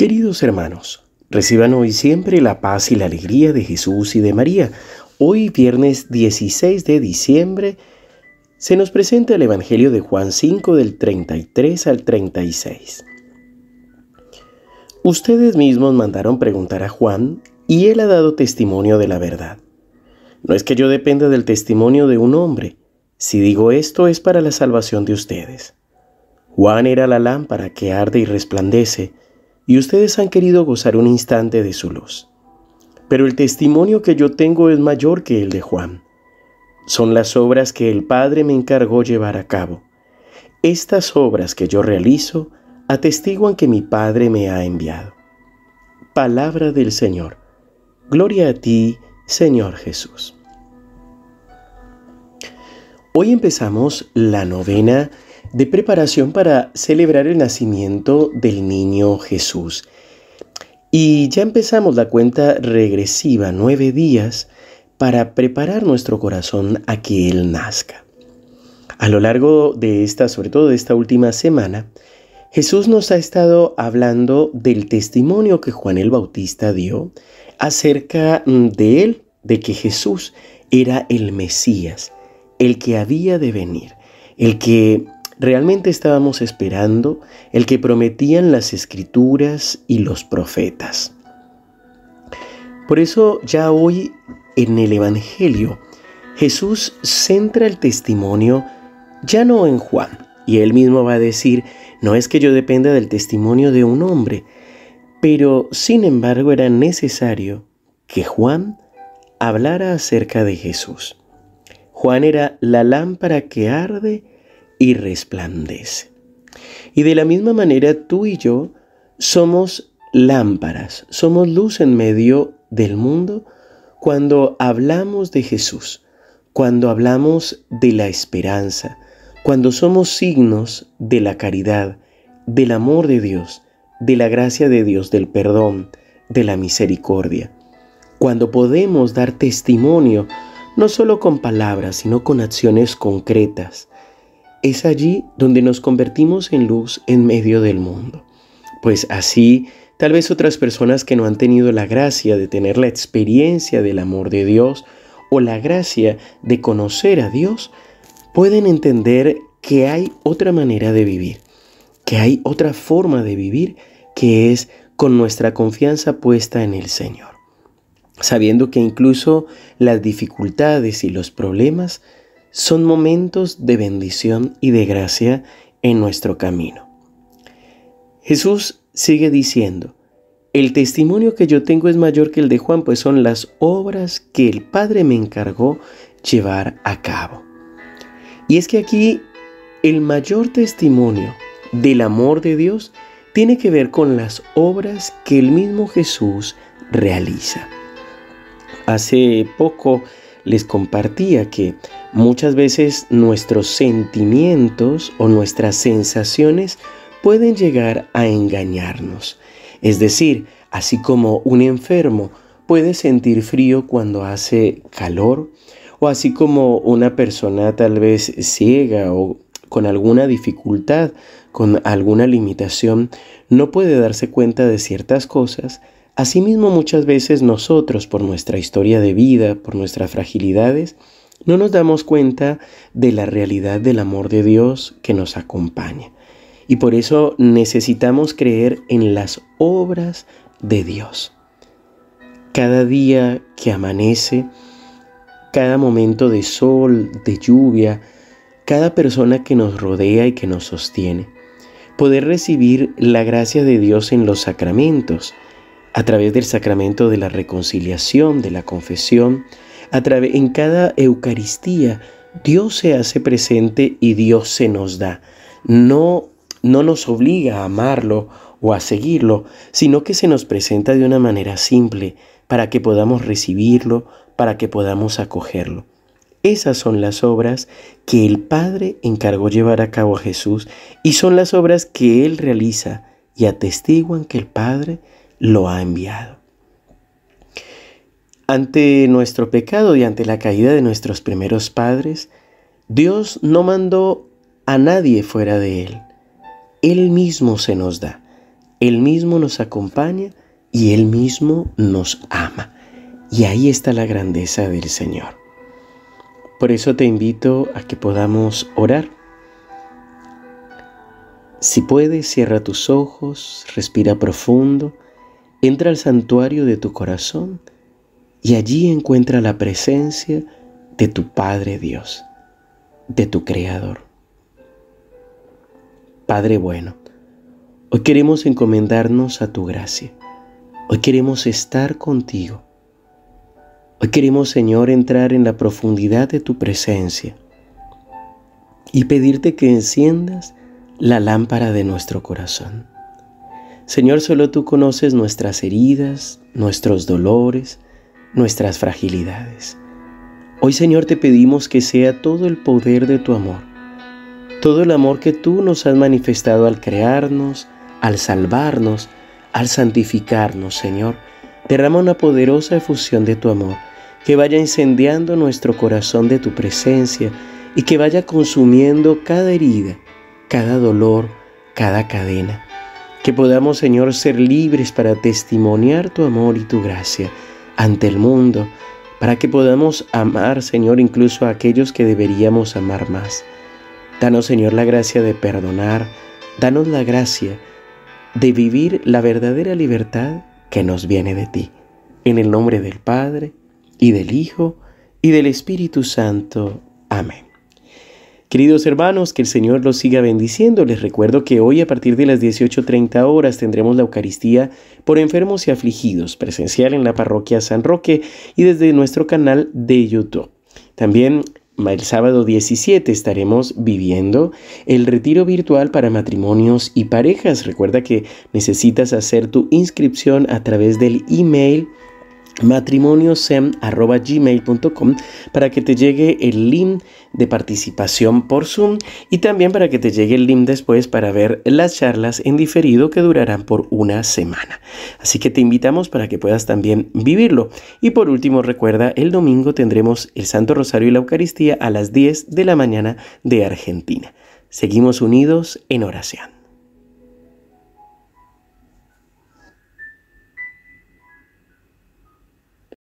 Queridos hermanos, reciban hoy siempre la paz y la alegría de Jesús y de María. Hoy, viernes 16 de diciembre, se nos presenta el Evangelio de Juan 5 del 33 al 36. Ustedes mismos mandaron preguntar a Juan y él ha dado testimonio de la verdad. No es que yo dependa del testimonio de un hombre. Si digo esto es para la salvación de ustedes. Juan era la lámpara que arde y resplandece y ustedes han querido gozar un instante de su luz. Pero el testimonio que yo tengo es mayor que el de Juan. Son las obras que el Padre me encargó llevar a cabo. Estas obras que yo realizo atestiguan que mi Padre me ha enviado. Palabra del Señor. Gloria a ti, Señor Jesús. Hoy empezamos la novena de preparación para celebrar el nacimiento del niño Jesús. Y ya empezamos la cuenta regresiva, nueve días, para preparar nuestro corazón a que Él nazca. A lo largo de esta, sobre todo de esta última semana, Jesús nos ha estado hablando del testimonio que Juan el Bautista dio acerca de Él, de que Jesús era el Mesías, el que había de venir, el que realmente estábamos esperando el que prometían las escrituras y los profetas. Por eso ya hoy en el Evangelio Jesús centra el testimonio ya no en Juan, y él mismo va a decir, no es que yo dependa del testimonio de un hombre, pero sin embargo era necesario que Juan hablara acerca de Jesús. Juan era la lámpara que arde y resplandece. Y de la misma manera tú y yo somos lámparas, somos luz en medio del mundo cuando hablamos de Jesús, cuando hablamos de la esperanza, cuando somos signos de la caridad, del amor de Dios, de la gracia de Dios, del perdón, de la misericordia, cuando podemos dar testimonio no solo con palabras, sino con acciones concretas, es allí donde nos convertimos en luz en medio del mundo. Pues así, tal vez otras personas que no han tenido la gracia de tener la experiencia del amor de Dios o la gracia de conocer a Dios, pueden entender que hay otra manera de vivir, que hay otra forma de vivir que es con nuestra confianza puesta en el Señor, sabiendo que incluso las dificultades y los problemas son momentos de bendición y de gracia en nuestro camino. Jesús sigue diciendo, el testimonio que yo tengo es mayor que el de Juan, pues son las obras que el Padre me encargó llevar a cabo. Y es que aquí el mayor testimonio del amor de Dios tiene que ver con las obras que el mismo Jesús realiza. Hace poco les compartía que muchas veces nuestros sentimientos o nuestras sensaciones pueden llegar a engañarnos. Es decir, así como un enfermo puede sentir frío cuando hace calor, o así como una persona tal vez ciega o con alguna dificultad, con alguna limitación, no puede darse cuenta de ciertas cosas, Asimismo, muchas veces nosotros, por nuestra historia de vida, por nuestras fragilidades, no nos damos cuenta de la realidad del amor de Dios que nos acompaña. Y por eso necesitamos creer en las obras de Dios. Cada día que amanece, cada momento de sol, de lluvia, cada persona que nos rodea y que nos sostiene, poder recibir la gracia de Dios en los sacramentos, a través del sacramento de la reconciliación, de la confesión, en cada Eucaristía, Dios se hace presente y Dios se nos da. No, no nos obliga a amarlo o a seguirlo, sino que se nos presenta de una manera simple para que podamos recibirlo, para que podamos acogerlo. Esas son las obras que el Padre encargó llevar a cabo a Jesús y son las obras que Él realiza y atestiguan que el Padre lo ha enviado. Ante nuestro pecado y ante la caída de nuestros primeros padres, Dios no mandó a nadie fuera de Él. Él mismo se nos da. Él mismo nos acompaña y Él mismo nos ama. Y ahí está la grandeza del Señor. Por eso te invito a que podamos orar. Si puedes, cierra tus ojos, respira profundo, entra al santuario de tu corazón y allí encuentra la presencia de tu Padre Dios, de tu Creador. Padre bueno, hoy queremos encomendarnos a tu gracia. Hoy queremos estar contigo. Hoy queremos, Señor, entrar en la profundidad de tu presencia y pedirte que enciendas la lámpara de nuestro corazón. Señor, solo tú conoces nuestras heridas, nuestros dolores, nuestras fragilidades. Hoy, Señor, te pedimos que sea todo el poder de tu amor, todo el amor que tú nos has manifestado al crearnos, al salvarnos, al santificarnos, Señor, derrama una poderosa efusión de tu amor, que vaya incendiando nuestro corazón de tu presencia y que vaya consumiendo cada herida, cada dolor, cada cadena. Que podamos, Señor, ser libres para testimoniar tu amor y tu gracia ante el mundo, para que podamos amar, Señor, incluso a aquellos que deberíamos amar más. Danos, Señor, la gracia de perdonar, danos la gracia de vivir la verdadera libertad que nos viene de ti. En el nombre del Padre, y del Hijo, y del Espíritu Santo. Queridos hermanos, que el Señor los siga bendiciendo. Les recuerdo que hoy a partir de las 18.30 horas tendremos la Eucaristía por enfermos y afligidos, presencial en la parroquia San Roque y desde nuestro canal de YouTube. También el sábado 17 estaremos viviendo el retiro virtual para matrimonios y parejas. Recuerda que necesitas hacer tu inscripción a través del email matrimoniosem.gmail.com para que te llegue el link de participación por Zoom y también para que te llegue el link después para ver las charlas en diferido que durarán por una semana. Así que te invitamos para que puedas también vivirlo. Y por último, recuerda, el domingo tendremos el Santo Rosario y la Eucaristía a las 10 de la mañana de Argentina. Seguimos unidos en oración.